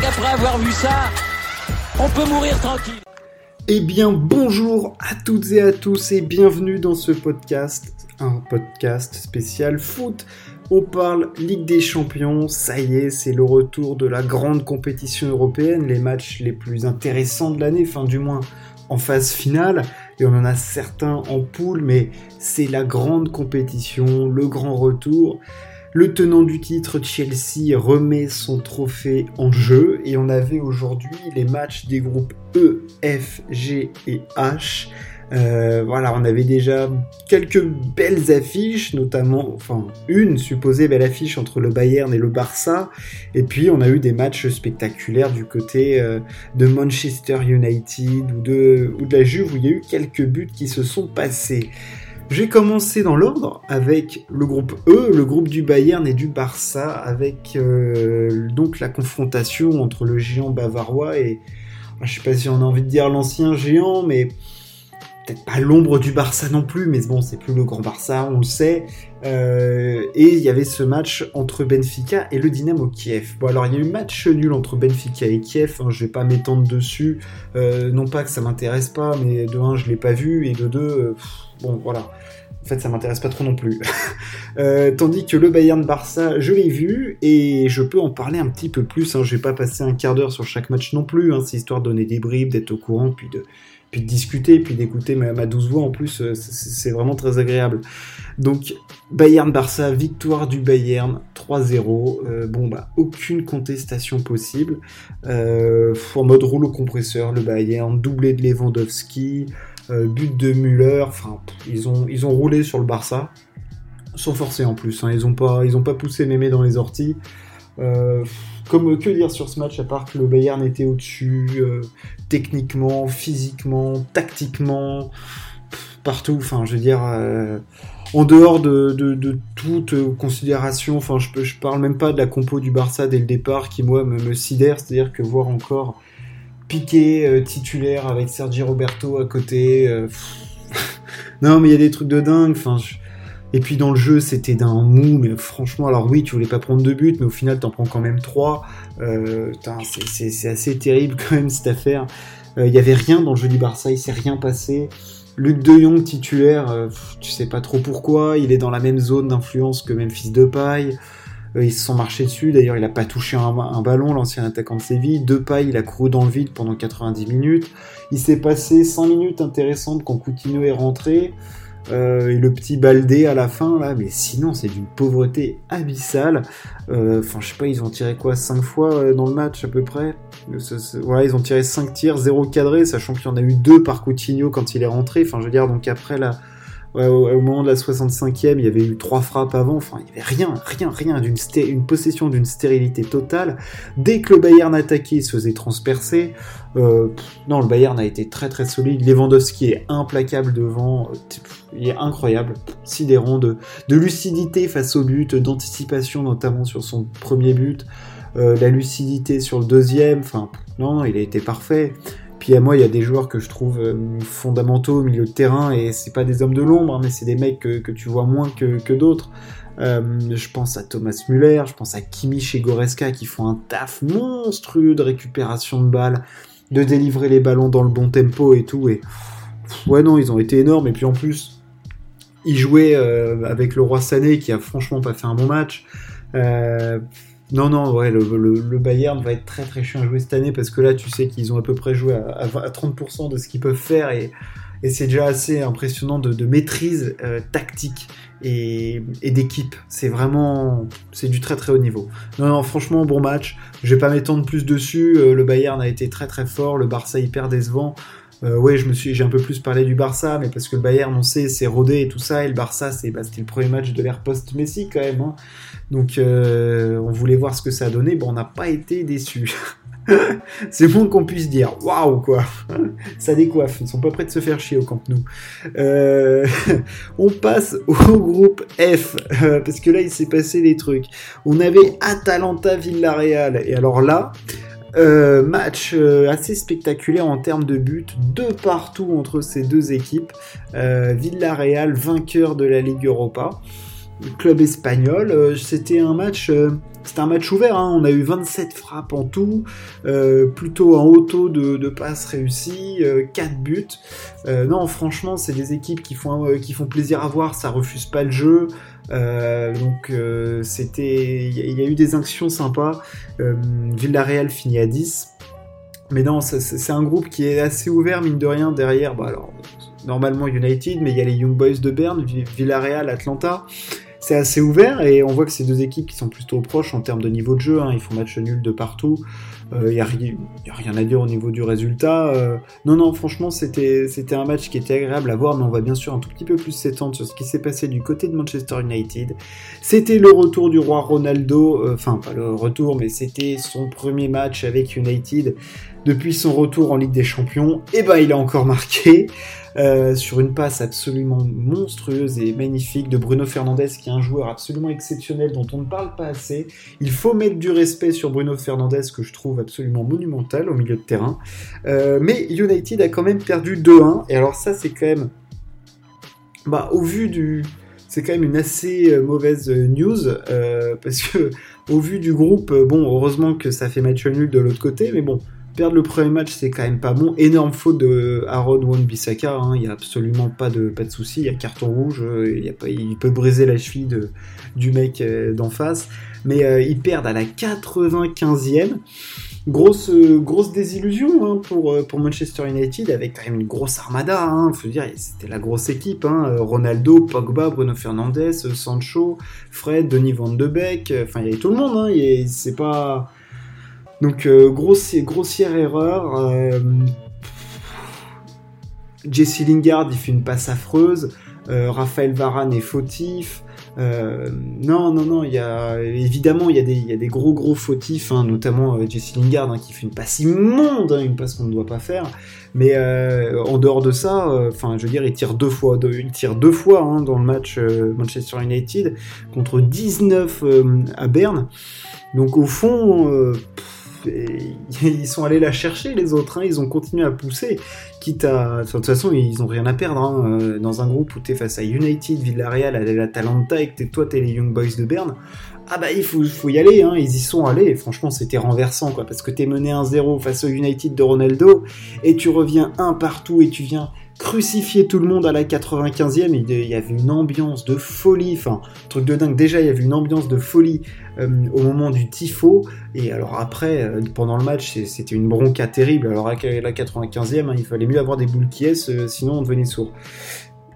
qu'après avoir vu ça, on peut mourir tranquille. Eh bien, bonjour à toutes et à tous et bienvenue dans ce podcast, un podcast spécial foot. On parle Ligue des Champions, ça y est, c'est le retour de la grande compétition européenne, les matchs les plus intéressants de l'année, enfin du moins en phase finale, et on en a certains en poule, mais c'est la grande compétition, le grand retour. Le tenant du titre, Chelsea, remet son trophée en jeu et on avait aujourd'hui les matchs des groupes E, F, G et H. Euh, voilà, on avait déjà quelques belles affiches, notamment, enfin, une supposée belle affiche entre le Bayern et le Barça, et puis on a eu des matchs spectaculaires du côté euh, de Manchester United ou de, ou de la Juve où il y a eu quelques buts qui se sont passés. J'ai commencé dans l'ordre avec le groupe E, le groupe du Bayern et du Barça, avec euh, donc la confrontation entre le géant bavarois et, je sais pas si on a envie de dire l'ancien géant, mais peut-être pas l'ombre du Barça non plus, mais bon, c'est plus le grand Barça, on le sait. Euh, et il y avait ce match entre Benfica et le Dynamo Kiev. Bon, alors il y a eu match nul entre Benfica et Kiev, hein, je vais pas m'étendre dessus, euh, non pas que ça m'intéresse pas, mais de un, je l'ai pas vu, et de deux, euh, bon, voilà. En fait, ça m'intéresse pas trop non plus. tandis que le Bayern Barça, je l'ai vu et je peux en parler un petit peu plus. Hein. Je vais pas passer un quart d'heure sur chaque match non plus. Hein. C'est histoire de donner des bribes, d'être au courant, puis de, puis de discuter, puis d'écouter ma, douce voix en plus, euh, c'est vraiment très agréable. Donc Bayern-Barça, victoire du Bayern 3-0. Euh, bon bah aucune contestation possible. Euh, en mode rouleau compresseur, le Bayern, doublé de Lewandowski, but de Müller. Enfin, ils ont ils ont roulé sur le Barça, sans forcer en plus. Hein. Ils ont pas ils ont pas poussé Mémé dans les orties. Comme que dire sur ce match à part que le Bayern était au-dessus, euh, techniquement, physiquement, tactiquement, partout. Enfin, je veux dire, euh, en dehors de, toute considération, enfin, je, je parle même pas de la compo du Barça dès le départ qui, moi, me, sidère. C'est-à-dire que voir encore Piqué titulaire avec Sergi Roberto à côté. non, mais il y a des trucs de dingue. Enfin, et puis dans le jeu, c'était d'un mou, mais franchement, alors oui, tu voulais pas prendre deux buts, mais au final, t'en prends quand même trois. Euh, c'est assez terrible quand même cette affaire. Il euh, y avait rien dans le jeu du Barça, il s'est rien passé. Luc de Jong titulaire, euh, tu sais pas trop pourquoi, il est dans la même zone d'influence que Memphis Depay. ils se sont marchés dessus, d'ailleurs il a pas touché un, ballon, l'ancien attaquant de Séville. Depay, il a couru dans le vide pendant 90 minutes. Il s'est passé 100 minutes intéressantes quand Coutinho est rentré. Euh, et le petit Baldé à la fin là, mais sinon c'est d'une pauvreté abyssale. Euh, enfin, je sais pas, ils ont tiré quoi 5 fois euh, dans le match à peu près? Voilà, ils ont tiré 5 tirs, 0 cadré, sachant qu'il y en a eu 2 par Coutinho quand il est rentré. Enfin, je veux dire, donc après là au, moment de la 65e, il y avait eu trois frappes avant, enfin, il n'y avait rien, rien, rien, d'une une possession d'une stérilité totale. Dès que le Bayern attaquait, il se faisait transpercer. Euh, non, le Bayern a été très très solide. Lewandowski est implacable devant, euh, il est incroyable, sidérant de, de lucidité face au but, d'anticipation notamment sur son premier but, euh, la lucidité sur le deuxième, enfin, non, il a été parfait. Puis à moi, il y a des joueurs que je trouve euh, fondamentaux au milieu de terrain, et c'est pas des hommes de l'ombre, hein, mais c'est des mecs que, tu vois moins que, d'autres. Euh, je pense à Thomas Müller, je pense à Kimmich et Goreska qui font un taf monstrueux de récupération de balles, de délivrer les ballons dans le bon tempo et tout. Et ouais, non, ils ont été énormes. Et puis en plus, ils jouaient euh, avec le roi Sané qui a franchement pas fait un bon match. Non, non, ouais, le, Bayern va être très très chiant à jouer cette année parce que là, tu sais qu'ils ont à peu près joué à, 30% de ce qu'ils peuvent faire et, c'est déjà assez impressionnant de, maîtrise euh, tactique et, d'équipe. C'est vraiment, c'est du très très haut niveau. Non, non, franchement, bon match. Je vais pas m'étendre plus dessus. Euh, le Bayern a été très très fort, le Barça hyper décevant. Euh, ouais, je me suis, j'ai un peu plus parlé du Barça, mais parce que le Bayern, on sait, c'est rodé et tout ça, et le Barça, c'est, bah, c'était le premier match de l'ère post-Messi quand même. Hein. Donc, euh, on voulait voir ce que ça a donné. Bon, on n'a pas été déçus. c'est bon qu'on puisse dire waouh quoi ça décoiffe ils sont pas prêts de se faire chier au Camp Nou euh, on passe au groupe F parce que là il s'est passé des trucs on avait Atalanta Villarreal et alors là euh, match euh, assez spectaculaire en termes de buts, de partout entre ces deux équipes. Euh, Villarreal, vainqueur de la Ligue Europa. club espagnol. c'était un match c'était un match ouvert, hein. on a eu 27 frappes en tout, euh, plutôt un haut taux de, passes réussies, 4 euh, buts. Euh, non, franchement, c'est des équipes qui font, qui font plaisir à voir, ça refuse pas le jeu. donc c'était, il y, a eu des actions sympas. Villarreal finit à 10. Mais non, c'est un groupe qui est assez ouvert, mine de rien, derrière. Bah alors, normalement United, mais il y a les Young Boys de Berne, Villarreal, Atlanta c'est assez ouvert et on voit que c'est deux équipes qui sont plutôt proches en termes de niveau de jeu. Hein. Ils font match nul de partout. Il euh, n'y a, rien à dire au niveau du résultat. Euh, non, non, franchement, c'était un match qui était agréable à voir, mais on va bien sûr un tout petit peu plus s'étendre sur ce qui s'est passé du côté de Manchester United. C'était le retour du roi Ronaldo, euh, enfin, pas le retour, mais c'était son premier match avec United depuis son retour en Ligue des Champions. Et bah, il a encore marqué. Euh, sur une passe absolument monstrueuse et magnifique de Bruno Fernandez, qui est un joueur absolument exceptionnel dont on ne parle pas assez. Il faut mettre du respect sur Bruno Fernandez, que je trouve absolument monumental au milieu de terrain. Euh, mais United a quand même perdu 2-1, et alors ça c'est quand même... Bah, au vu du, c'est quand même une assez euh, mauvaise news parce que au vu du groupe, bon, heureusement que ça fait match nul de l'autre côté, mais bon, Perdre le premier match, c'est quand même pas bon. Énorme faute de Aaron Wan-Bissaka. Hein. Il n'y a absolument pas de, pas de souci. Il y a carton rouge. Euh, il, peut briser la cheville du mec euh, d'en face. Mais euh, ils perdent à la 95e. Grosse, grosse désillusion hein, pour, pour Manchester United avec quand même une grosse armada. Hein. Faut dire, c'était la grosse équipe. Hein. Ronaldo, Pogba, Bruno Fernandes, Sancho, Fred, Denis Van de Beek. Enfin, il y avait tout le monde. Hein. C'est pas donc euh, grossière erreur. Euh, Jesse Lingard il fait une passe affreuse. Euh, Raphaël Varane est fautif. non, non, non, il y a évidemment il y, a des, gros gros fautifs, hein, notamment Jesse Lingard hein, qui fait une passe immonde, hein, une passe qu'on ne doit pas faire. Mais en dehors de ça, enfin, je veux dire, il tire deux fois, il tire deux fois dans le match Manchester United contre 19 à Berne. Donc au fond, ils sont allés la chercher les autres, hein. ils ont continué à pousser, quitte à... de toute façon, ils ont rien à perdre hein. euh, dans un groupe où t'es face à United, Villarreal, à et que toi t'es les Young Boys de Berne. Ah bah il faut, y aller, hein. ils y sont allés, franchement c'était renversant quoi, parce que t'es mené 1-0 face au United de Ronaldo, et tu reviens un partout et tu viens crucifier tout le monde à la 95e. Il y avait une ambiance de folie, enfin, truc de dingue. Déjà, il y avait une ambiance de folie euh, au moment du tifo. Et alors après, euh, pendant le match, c'était une bronca terrible. Alors à la 95e, hein, il fallait mieux avoir des boules qui est, euh, sinon on devenait sourd.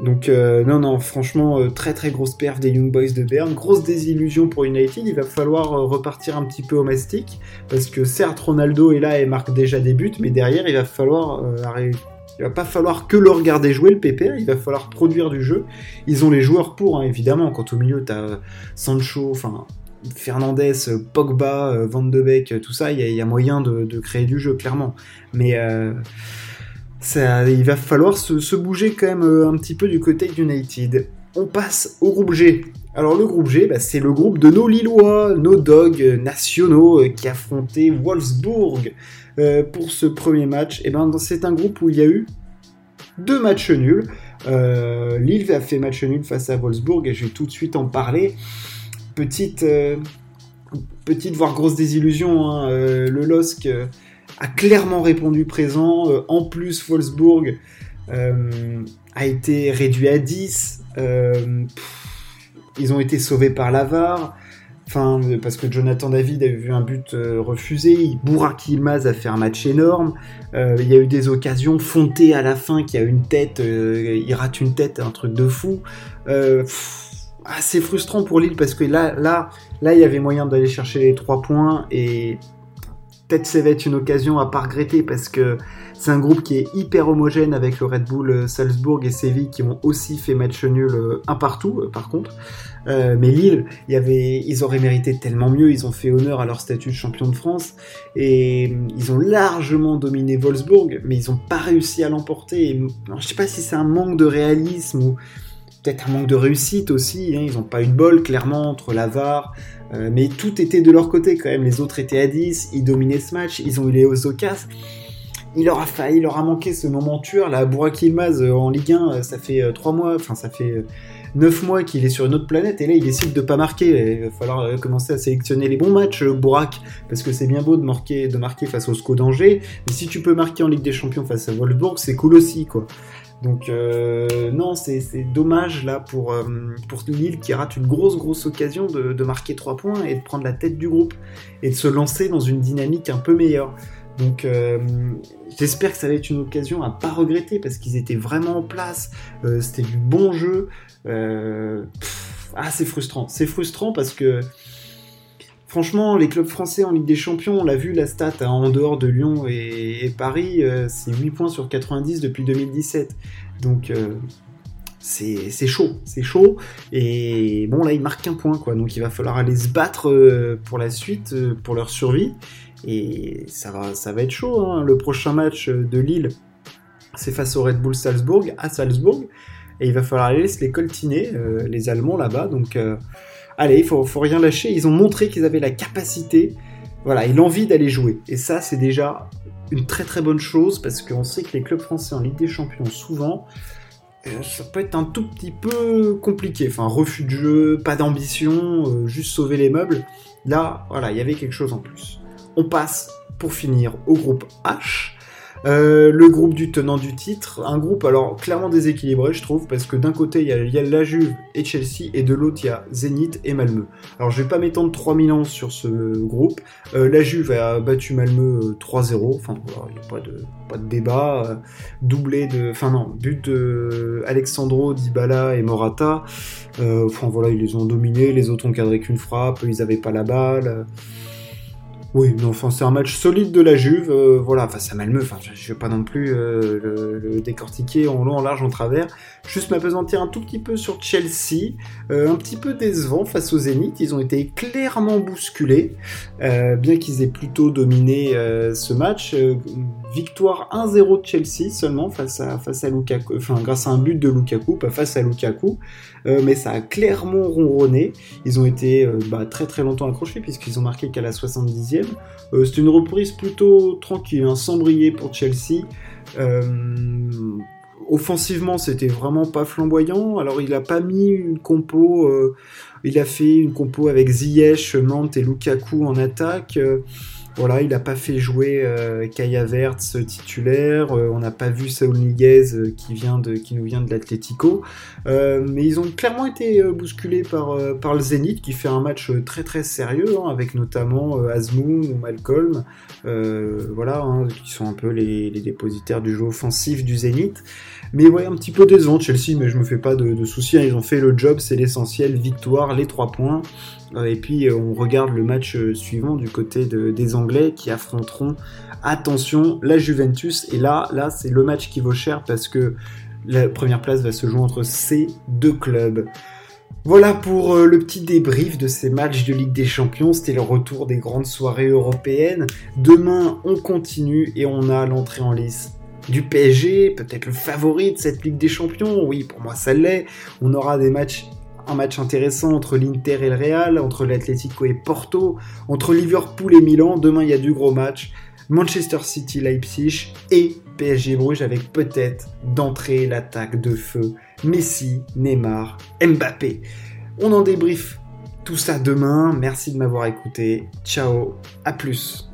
Donc non, non, franchement, très très grosse perf des Young Boys de Berne, grosse désillusion pour United, il va falloir repartir un petit peu au mastic, parce que certes Ronaldo est là et marque déjà des buts, mais derrière il va falloir arrêter il va pas falloir que le regarder jouer le PPR, il va falloir produire du jeu. Ils ont les joueurs pour, hein, évidemment. Quand au milieu, tu as Sancho, enfin Fernandez, Pogba, euh, Van de Beek, tout ça, il y, a moyen de, créer du jeu, clairement. Mais euh, ça, il va falloir se, bouger quand même euh, un petit peu du côté United. On passe au groupe G. Alors le groupe G, bah, c'est le groupe de nos Lillois, nos dogs nationaux qui affrontaient Wolfsburg. Euh, pour ce premier match Et eh ben, c'est un groupe où il y a eu deux matchs nuls. Euh, Lille a fait match nul face à Wolfsburg et je vais tout de suite en parler. Petite, euh, petite voire grosse désillusion. Hein. le LOSC a clairement répondu présent. en plus, Wolfsburg a été réduit à 10. ils ont été sauvés par l'avare. Parce que Jonathan David a vu un but euh, refusé, Bourak Yilmaz a fait un match énorme, euh, il y a eu des occasions, Fonté à la fin qui a une tête, euh, il rate une tête, un truc de fou. c'est frustrant pour Lille parce que là, là, là, il y avait moyen d'aller chercher les trois points et peut-être ça va être une occasion à pas regretter parce que c'est un groupe qui est hyper homogène avec le Red Bull Salzbourg et Séville qui ont aussi fait match nul un partout par contre. Euh, mais Lille, y avait, ils auraient mérité tellement mieux. Ils ont fait honneur à leur statut de champion de France et ils ont largement dominé Wolfsburg, mais ils n'ont pas réussi à l'emporter. Je sais pas si c'est un manque de réalisme ou peut-être un manque de réussite aussi. Hein. Ils n'ont pas eu de bol clairement entre l'avare, euh, mais tout était de leur côté quand même. Les autres étaient à 10, ils dominaient ce match, ils ont eu les occasions. il aura failli, il aura manqué ce moment tueur. Là, Burak Ilmaz en Ligue 1, ça fait 3 mois, enfin ça fait 9 mois qu'il est sur une autre planète et là il décide de pas marquer. Il va falloir commencer à sélectionner les bons matchs, Burak, parce que c'est bien beau de marquer, de marquer face au SCO d'Angers, mais si tu peux marquer en Ligue des Champions face à Wolfsburg, c'est cool aussi, quoi. Donc euh, non, c'est dommage là pour, euh, pour Lille qui rate une grosse grosse occasion de, marquer 3 points et de prendre la tête du groupe et de se lancer dans une dynamique un peu meilleure. Donc euh, j'espère que ça va être une occasion à pas regretter parce qu'ils étaient vraiment en place, c'était du bon jeu. ah c'est frustrant, c'est frustrant parce que Franchement, les clubs français en Ligue des Champions, on l'a vu, la stat hein, en dehors de Lyon et, Paris, euh, c'est 8 points sur 90 depuis 2017. Donc euh, c'est chaud, c'est chaud. Et bon, là, ils marquent un point, quoi. Donc il va falloir aller se battre euh, pour la suite, pour leur survie. Et ça va, ça va être chaud. Hein. Le prochain match de Lille, c'est face au Red Bull Salzbourg, à Salzbourg. Et il va falloir aller se les coltiner, les Allemands là-bas. Donc allez, il faut, faut rien lâcher. Ils ont montré qu'ils avaient la capacité, voilà, et l'envie d'aller jouer. Et ça, c'est déjà une très très bonne chose parce qu'on sait que les clubs français en Ligue des Champions, souvent, euh, ça peut être un tout petit peu compliqué. Enfin, refus de jeu, pas d'ambition, euh, juste sauver les meubles. Là, voilà, il y avait quelque chose en plus. On passe, pour finir, au groupe H. Euh, le groupe du tenant du titre, un groupe alors clairement déséquilibré je trouve, parce que d'un côté il y, a, la Juve et Chelsea, et de l'autre il y a Zénith et Malmö. Alors je vais pas m'étendre 3000 ans sur ce groupe. Euh, la Juve a battu Malmö 3-0, euh, enfin il n'y a pas de, débat. doublé de... Enfin non, but de Alexandro, Dybala et Morata. enfin voilà, ils les ont dominés, les autres ont cadré qu'une frappe, ils avaient pas la balle. Oui, non, enfin, c'est un match solide de la Juve. Euh, voilà, face à Malmö, enfin, je ne vais pas non plus euh, le, décortiquer en long, en large, en travers. Juste m'apesantir un tout petit peu sur Chelsea. Euh, un petit peu décevant face au Zénith. Ils ont été clairement bousculés, bien qu'ils aient plutôt dominé ce match. Victoire 1-0 de Chelsea seulement face à, face grâce à un but de Lukaku, pas face à Lukaku. mais ça a clairement ronronné. Ils ont été bah, très très longtemps accrochés puisqu'ils ont marqué qu'à la 70e. Euh, c'est une reprise plutôt tranquille, hein, sans pour Chelsea. Euh, offensivement, c'était vraiment pas flamboyant. Alors, il a pas mis une compo. Euh, il a fait une compo avec Ziyech, Mante et Lukaku en attaque. Voilà, il n'a pas fait jouer euh, Kaya Verts titulaire, euh, on n'a pas vu Saul Niguez euh, qui, vient de, qui nous vient de l'Atlético, mais ils ont clairement été bousculés par, par le Zénith qui fait un match très très sérieux, hein, avec notamment Azmoun ou Malcolm, voilà, hein, qui sont un peu les, dépositaires du jeu offensif du Zénith. Mais ouais, un petit peu décevant Chelsea, mais je me fais pas de, soucis, hein, ils ont fait le job, c'est l'essentiel, victoire, les trois points. Euh, et puis euh, on regarde le match euh, suivant du côté des Anglais qui affronteront, attention, la Juventus. Et là, là c'est le match qui vaut cher parce que la première place va se jouer entre ces deux clubs. Voilà pour le petit débrief de ces matchs de Ligue des Champions. C'était le retour des grandes soirées européennes. Demain, on continue et on a l'entrée en lice du PSG, peut-être le favori de cette Ligue des Champions. Oui, pour moi, ça l'est. On aura des matchs un match intéressant entre l'Inter et le Real, entre l'Atlético et Porto, entre Liverpool et Milan. Demain, il y a du gros match. Manchester City, Leipzig et PSG Bruges avec peut-être d'entrée l'attaque de feu Messi, Neymar, Mbappé. On en débrief tout ça demain. Merci de m'avoir écouté. Ciao, à plus.